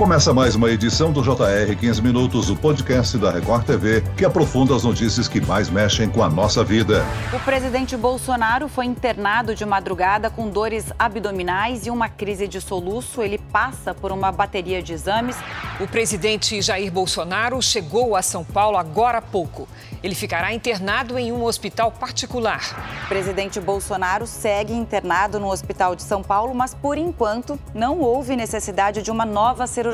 Começa mais uma edição do JR 15 Minutos, o podcast da Record TV, que aprofunda as notícias que mais mexem com a nossa vida. O presidente Bolsonaro foi internado de madrugada com dores abdominais e uma crise de soluço. Ele passa por uma bateria de exames. O presidente Jair Bolsonaro chegou a São Paulo agora há pouco. Ele ficará internado em um hospital particular. O presidente Bolsonaro segue internado no hospital de São Paulo, mas por enquanto não houve necessidade de uma nova cirurgia.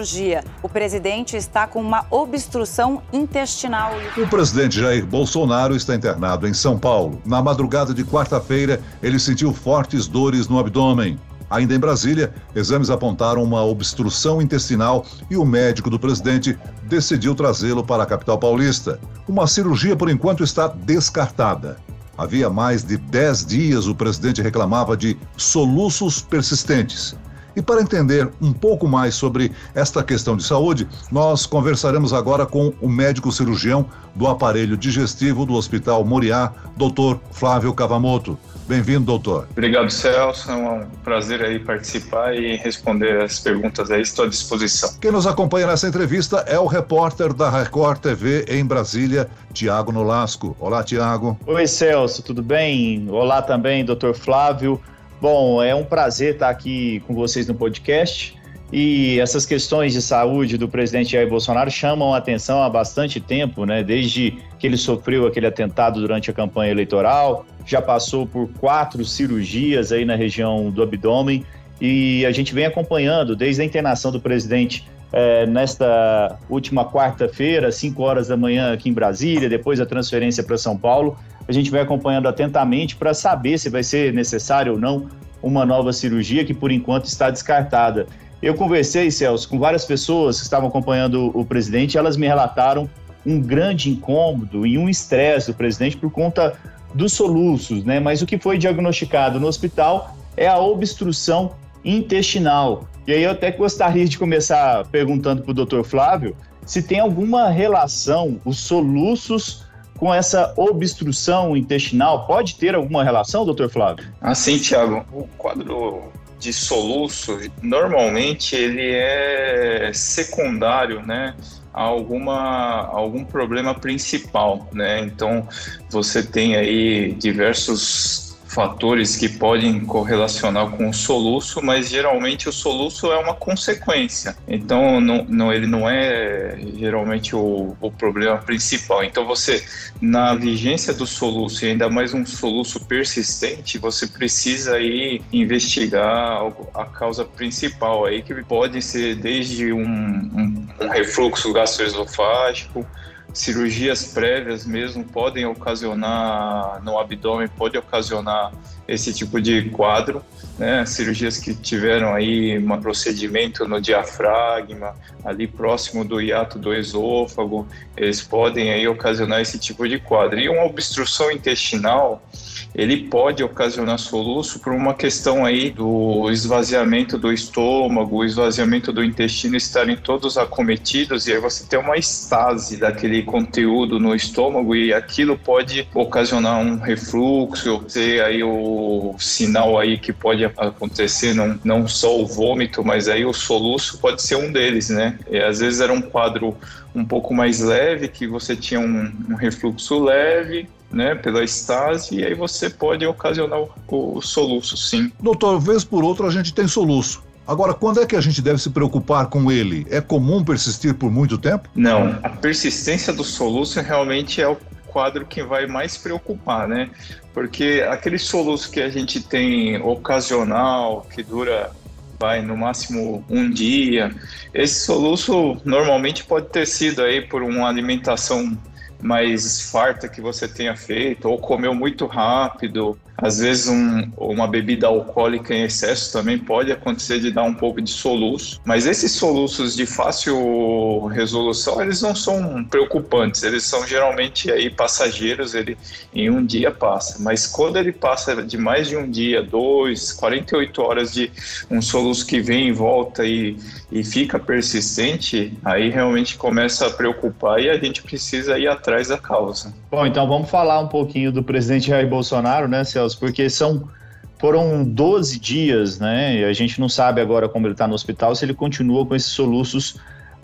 O presidente está com uma obstrução intestinal. O presidente Jair Bolsonaro está internado em São Paulo. Na madrugada de quarta-feira, ele sentiu fortes dores no abdômen. Ainda em Brasília, exames apontaram uma obstrução intestinal e o médico do presidente decidiu trazê-lo para a capital paulista. Uma cirurgia, por enquanto, está descartada. Havia mais de 10 dias o presidente reclamava de soluços persistentes. E para entender um pouco mais sobre esta questão de saúde, nós conversaremos agora com o médico cirurgião do aparelho digestivo do Hospital Moriá, Dr. Flávio Cavamoto. Bem-vindo, doutor. Obrigado, Celso. É um prazer aí participar e responder as perguntas aí. Estou à disposição. Quem nos acompanha nessa entrevista é o repórter da Record TV em Brasília, Tiago Nolasco. Olá, Tiago. Oi, Celso, tudo bem? Olá também, doutor Flávio. Bom, é um prazer estar aqui com vocês no podcast. E essas questões de saúde do presidente Jair Bolsonaro chamam a atenção há bastante tempo, né? Desde que ele sofreu aquele atentado durante a campanha eleitoral, já passou por quatro cirurgias aí na região do abdômen e a gente vem acompanhando desde a internação do presidente é, nesta última quarta-feira, 5 horas da manhã aqui em Brasília, depois a transferência para São Paulo. A gente vai acompanhando atentamente para saber se vai ser necessário ou não uma nova cirurgia, que por enquanto está descartada. Eu conversei, Celso, com várias pessoas que estavam acompanhando o presidente elas me relataram um grande incômodo e um estresse do presidente por conta dos soluços, né? Mas o que foi diagnosticado no hospital é a obstrução intestinal. E aí eu até gostaria de começar perguntando para o doutor Flávio se tem alguma relação os soluços com essa obstrução intestinal. Pode ter alguma relação, doutor Flávio? Ah, sim, Tiago. O quadro de soluço, normalmente ele é secundário, né? A alguma algum problema principal, né? Então você tem aí diversos fatores que podem correlacionar com o soluço, mas geralmente o soluço é uma consequência. Então, não, não ele não é geralmente o, o, problema principal. Então, você, na vigência do soluço, e ainda mais um soluço persistente, você precisa aí investigar a causa principal aí, que pode ser desde um, um, um refluxo gastroesofágico, cirurgias prévias mesmo podem ocasionar no abdômen, pode ocasionar esse tipo de quadro, né? Cirurgias que tiveram aí um procedimento no diafragma, ali próximo do hiato do esôfago, eles podem aí ocasionar esse tipo de quadro. E uma obstrução intestinal, ele pode ocasionar soluço por uma questão aí do esvaziamento do estômago, o esvaziamento do intestino estarem todos acometidos e aí você tem uma estase daquele conteúdo no estômago e aquilo pode ocasionar um refluxo, ter aí o sinal aí que pode acontecer, não, não só o vômito, mas aí o soluço pode ser um deles, né? E às vezes era um quadro um pouco mais leve, que você tinha um, um refluxo leve, né, pela estase, e aí você pode ocasionar o, o soluço, sim. Doutor, vez por outra a gente tem soluço. Agora, quando é que a gente deve se preocupar com ele? É comum persistir por muito tempo? Não, a persistência do soluço realmente é o quadro que vai mais preocupar, né? Porque aquele soluço que a gente tem ocasional, que dura vai no máximo um dia. Esse soluço normalmente pode ter sido aí por uma alimentação mais farta que você tenha feito, ou comeu muito rápido, às vezes um, uma bebida alcoólica em excesso também pode acontecer de dar um pouco de soluço, mas esses soluços de fácil resolução, eles não são preocupantes, eles são geralmente aí passageiros, ele em um dia passa, mas quando ele passa de mais de um dia, dois, 48 horas de um soluço que vem e volta e, e fica persistente, aí realmente começa a preocupar e a gente precisa ir atrás da causa. Bom, então vamos falar um pouquinho do presidente Jair Bolsonaro, né, Celso? Porque são foram 12 dias, né? A gente não sabe agora como ele está no hospital, se ele continua com esses soluços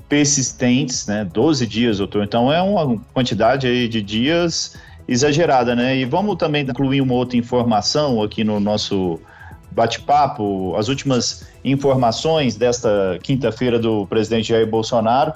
persistentes, né? 12 dias, doutor. Então é uma quantidade aí de dias exagerada, né? E vamos também incluir uma outra informação aqui no nosso bate-papo, as últimas informações desta quinta-feira do presidente Jair Bolsonaro,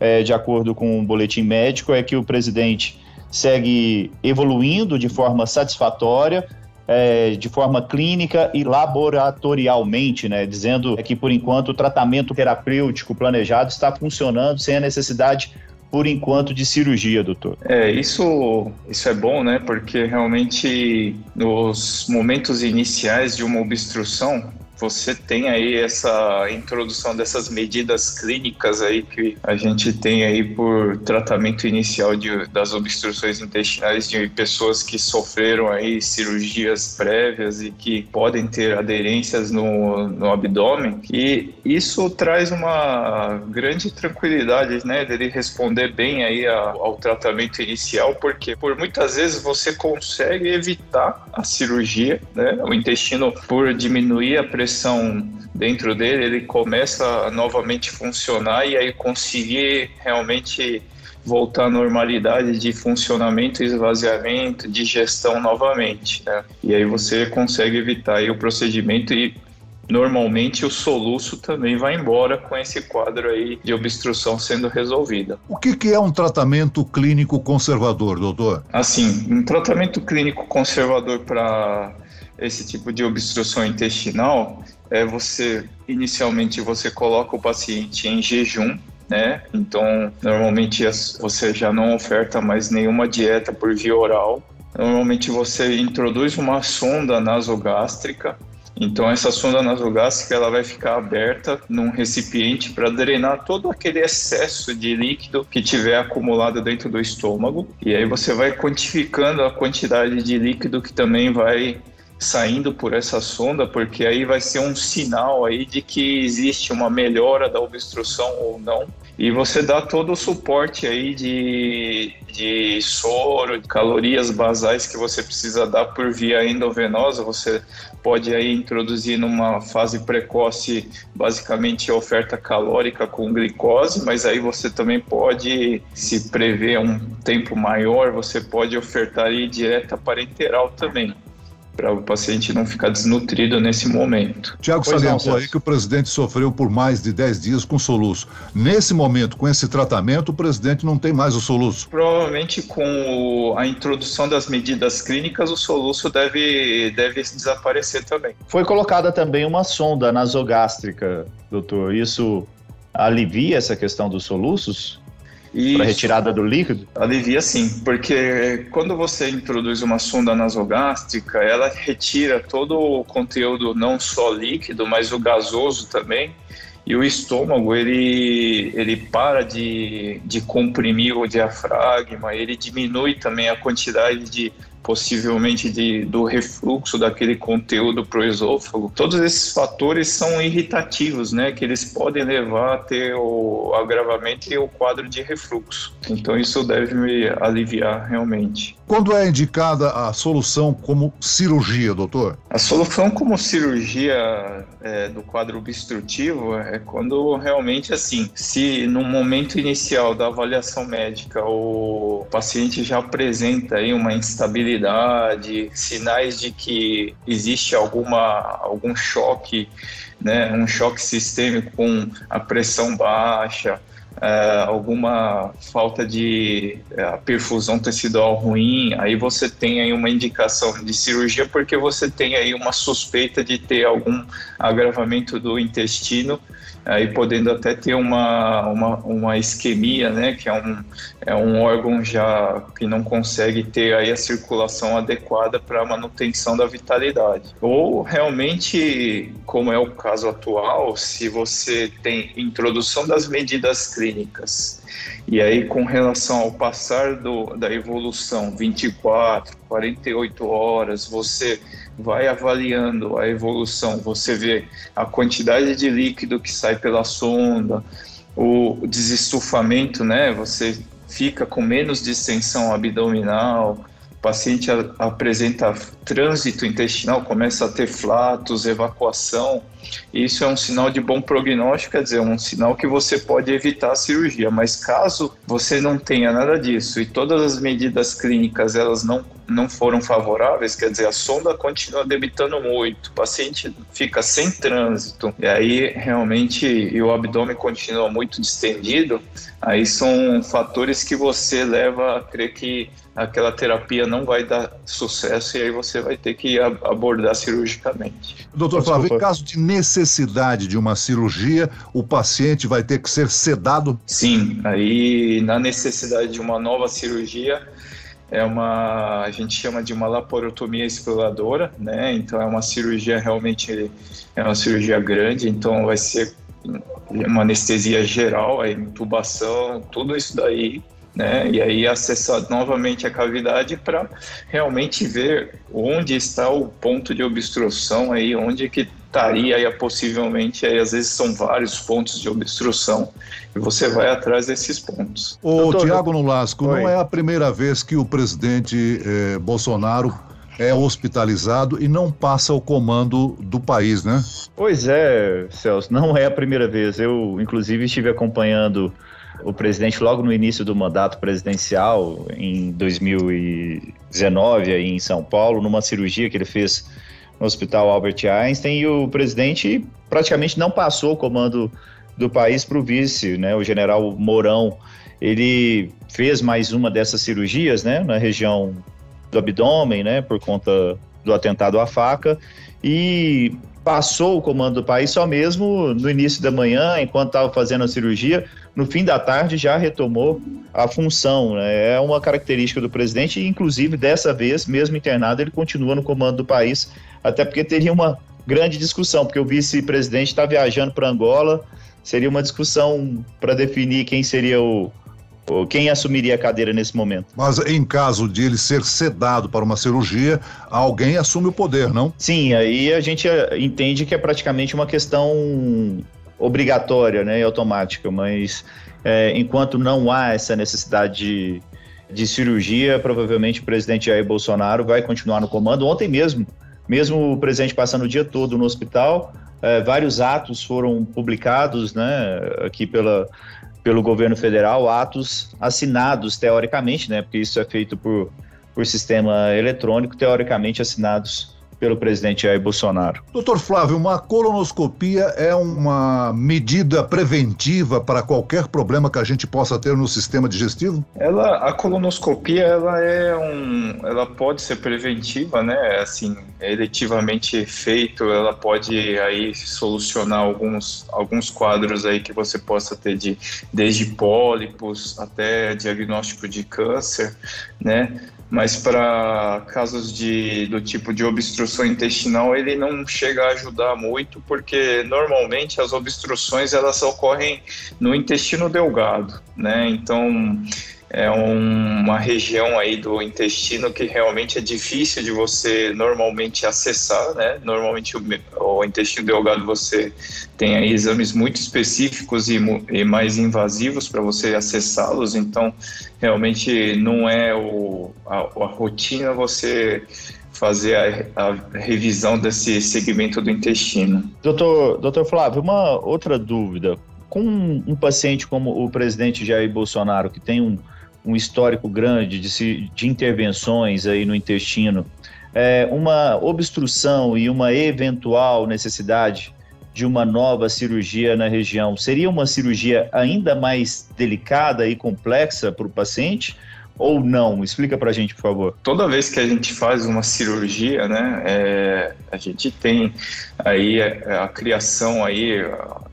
é, de acordo com o um boletim médico, é que o presidente segue evoluindo de forma satisfatória, é, de forma clínica e laboratorialmente, né, dizendo que por enquanto o tratamento terapêutico planejado está funcionando sem a necessidade por enquanto de cirurgia, doutor. É, isso, isso é bom, né? Porque realmente nos momentos iniciais de uma obstrução, você tem aí essa introdução dessas medidas clínicas aí que a gente tem aí por tratamento inicial de, das obstruções intestinais de pessoas que sofreram aí cirurgias prévias e que podem ter aderências no, no abdômen. E isso traz uma grande tranquilidade, né, dele responder bem aí ao, ao tratamento inicial, porque por muitas vezes você consegue evitar a cirurgia, né, o intestino por diminuir a pressão pressão dentro dele, ele começa a novamente funcionar e aí conseguir realmente voltar à normalidade de funcionamento, esvaziamento, digestão novamente. Né? E aí você consegue evitar aí o procedimento e normalmente o soluço também vai embora com esse quadro aí de obstrução sendo resolvida. O que, que é um tratamento clínico conservador, doutor? Assim, um tratamento clínico conservador para esse tipo de obstrução intestinal é você inicialmente você coloca o paciente em jejum né? Então, normalmente você já não oferta mais nenhuma dieta por via oral. Normalmente você introduz uma sonda nasogástrica. Então, essa sonda nasogástrica ela vai ficar aberta num recipiente para drenar todo aquele excesso de líquido que tiver acumulado dentro do estômago. E aí você vai quantificando a quantidade de líquido que também vai saindo por essa sonda, porque aí vai ser um sinal aí de que existe uma melhora da obstrução ou não. E você dá todo o suporte aí de, de soro, calorias basais que você precisa dar por via endovenosa. Você pode aí introduzir numa fase precoce basicamente oferta calórica com glicose, mas aí você também pode, se prever um tempo maior, você pode ofertar aí dieta parenteral também para o paciente não ficar desnutrido nesse momento. Tiago salientou aí que o presidente sofreu por mais de 10 dias com soluço. Nesse momento, com esse tratamento, o presidente não tem mais o soluço? Provavelmente com a introdução das medidas clínicas, o soluço deve, deve desaparecer também. Foi colocada também uma sonda nasogástrica, doutor. Isso alivia essa questão dos soluços? Para retirada do líquido? Alivia sim, porque quando você introduz uma sonda nasogástrica, ela retira todo o conteúdo, não só líquido, mas o gasoso também. E o estômago, ele, ele para de, de comprimir o diafragma, ele diminui também a quantidade de possivelmente de, do refluxo daquele conteúdo para o esôfago. Todos esses fatores são irritativos, né, que eles podem levar a ter o agravamento e o quadro de refluxo. Então isso deve me aliviar realmente. Quando é indicada a solução como cirurgia, doutor? A solução como cirurgia é, do quadro obstrutivo é quando realmente assim, se no momento inicial da avaliação médica o paciente já apresenta aí uma instabilidade sinais de que existe alguma, algum choque, né, um choque sistêmico com a pressão baixa, é, alguma falta de é, perfusão tecidual ruim, aí você tem aí uma indicação de cirurgia porque você tem aí uma suspeita de ter algum agravamento do intestino aí podendo até ter uma, uma, uma isquemia, né, que é um, é um órgão já que não consegue ter aí a circulação adequada para a manutenção da vitalidade. Ou realmente, como é o caso atual, se você tem introdução das medidas clínicas e aí com relação ao passar do, da evolução 24, 48 horas, você vai avaliando a evolução, você vê a quantidade de líquido que sai pela sonda, o desestufamento, né? Você fica com menos distensão abdominal, paciente apresenta trânsito intestinal, começa a ter flatos, evacuação, isso é um sinal de bom prognóstico, quer dizer, um sinal que você pode evitar a cirurgia. Mas caso você não tenha nada disso e todas as medidas clínicas elas não, não foram favoráveis, quer dizer, a sonda continua debitando muito, o paciente fica sem trânsito, e aí realmente e o abdômen continua muito distendido, aí são fatores que você leva a crer que aquela terapia não vai dar sucesso e aí você vai ter que abordar cirurgicamente. Doutor Flávio, em caso de necessidade de uma cirurgia, o paciente vai ter que ser sedado? Sim, aí na necessidade de uma nova cirurgia, é uma a gente chama de uma laparotomia exploradora, né? Então é uma cirurgia realmente é uma cirurgia grande, então vai ser uma anestesia geral, a intubação, tudo isso daí né? E aí acessar novamente a cavidade para realmente ver onde está o ponto de obstrução aí, onde que estaria aí possivelmente aí às vezes são vários pontos de obstrução e você vai atrás desses pontos. O Doutor, Tiago Nolasco, Oi. não é a primeira vez que o presidente eh, Bolsonaro é hospitalizado e não passa o comando do país, né? Pois é, Celso, não é a primeira vez. Eu, inclusive, estive acompanhando o presidente logo no início do mandato presidencial, em 2019, aí em São Paulo, numa cirurgia que ele fez no Hospital Albert Einstein, e o presidente praticamente não passou o comando do país para o vice, né, o general Mourão. Ele fez mais uma dessas cirurgias, né, na região do abdômen, né, por conta do atentado à faca, e passou o comando do país só mesmo no início da manhã, enquanto estava fazendo a cirurgia, no fim da tarde já retomou a função. Né? É uma característica do presidente, e inclusive dessa vez, mesmo internado, ele continua no comando do país, até porque teria uma grande discussão, porque o vice-presidente está viajando para Angola, seria uma discussão para definir quem seria o, quem assumiria a cadeira nesse momento? Mas em caso de ele ser sedado para uma cirurgia, alguém assume o poder, não? Sim, aí a gente eh, entende que é praticamente uma questão obrigatória né, e automática, mas é, enquanto não há essa necessidade de, de cirurgia, provavelmente o presidente Jair Bolsonaro vai continuar no comando. Ontem mesmo, mesmo o presidente passando o dia todo no hospital, é, vários atos foram publicados né, aqui pela, pelo governo federal, atos assinados teoricamente, né, porque isso é feito por, por sistema eletrônico, teoricamente assinados pelo presidente Jair Bolsonaro. Doutor Flávio, uma colonoscopia é uma medida preventiva para qualquer problema que a gente possa ter no sistema digestivo? Ela, a colonoscopia, ela é um, ela pode ser preventiva, né? Assim, eletivamente feito, ela pode aí solucionar alguns, alguns quadros aí que você possa ter de desde pólipos até diagnóstico de câncer, né? Mas para casos de, do tipo de obstrução intestinal ele não chega a ajudar muito porque normalmente as obstruções elas ocorrem no intestino delgado, né? Então é um, uma região aí do intestino que realmente é difícil de você normalmente acessar, né? Normalmente o, o intestino delgado você tem aí exames muito específicos e, e mais invasivos para você acessá-los, então realmente não é o, a, a rotina você fazer a, a, revisão desse segmento do intestino. Doutor, doutor Flávio, uma outra dúvida. Com um paciente como o presidente Jair Bolsonaro, que tem um, um histórico grande de, de intervenções aí no intestino, é, uma obstrução e uma eventual necessidade de uma nova cirurgia na região, seria uma cirurgia ainda mais delicada e complexa para o paciente? Ou não? Explica para a gente, por favor. Toda vez que a gente faz uma cirurgia, né, é, a gente tem aí a, a, criação aí,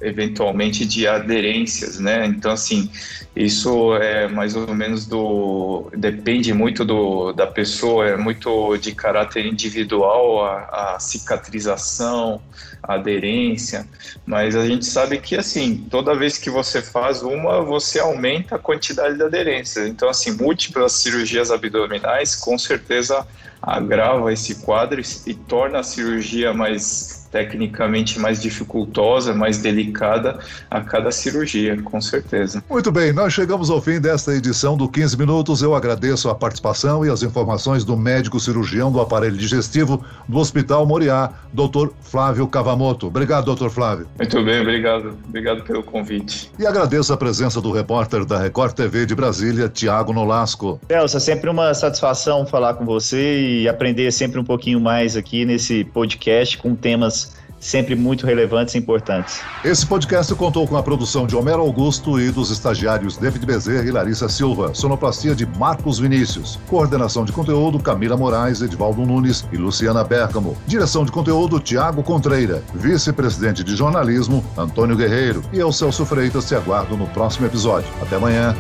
eventualmente, de aderências, né? Então, assim, isso é mais ou menos do... depende muito do, da pessoa, é muito de caráter individual, a, a cicatrização, aderência, mas a gente sabe que, assim, toda vez que você faz uma, você aumenta a quantidade de aderência. Então, assim, múltiplas cirurgias abdominais, com certeza agrava esse quadro e torna a cirurgia mais tecnicamente mais dificultosa, mais delicada a cada cirurgia, com certeza. Muito bem, nós chegamos ao fim desta edição do 15 Minutos. Eu agradeço a participação e as informações do médico cirurgião do aparelho digestivo do Hospital Moriá, Dr. Flávio Cavamoto. Obrigado, doutor Flávio. Muito bem, obrigado. Obrigado pelo convite. E agradeço a presença do repórter da Record TV de Brasília, Tiago Nolasco. Elsa, é sempre uma satisfação falar com você e aprender sempre um pouquinho mais aqui nesse podcast com temas sempre muito relevantes e importantes. Esse podcast contou com a produção de Homero Augusto e dos estagiários David Bezerra e Larissa Silva, sonoplastia de Marcos Vinícius, coordenação de conteúdo Camila Moraes, Edvaldo Nunes e Luciana Bergamo, direção de conteúdo Tiago Contreira, vice-presidente de jornalismo Antônio Guerreiro e eu, Celso Freitas, te aguardo no próximo episódio. Até amanhã.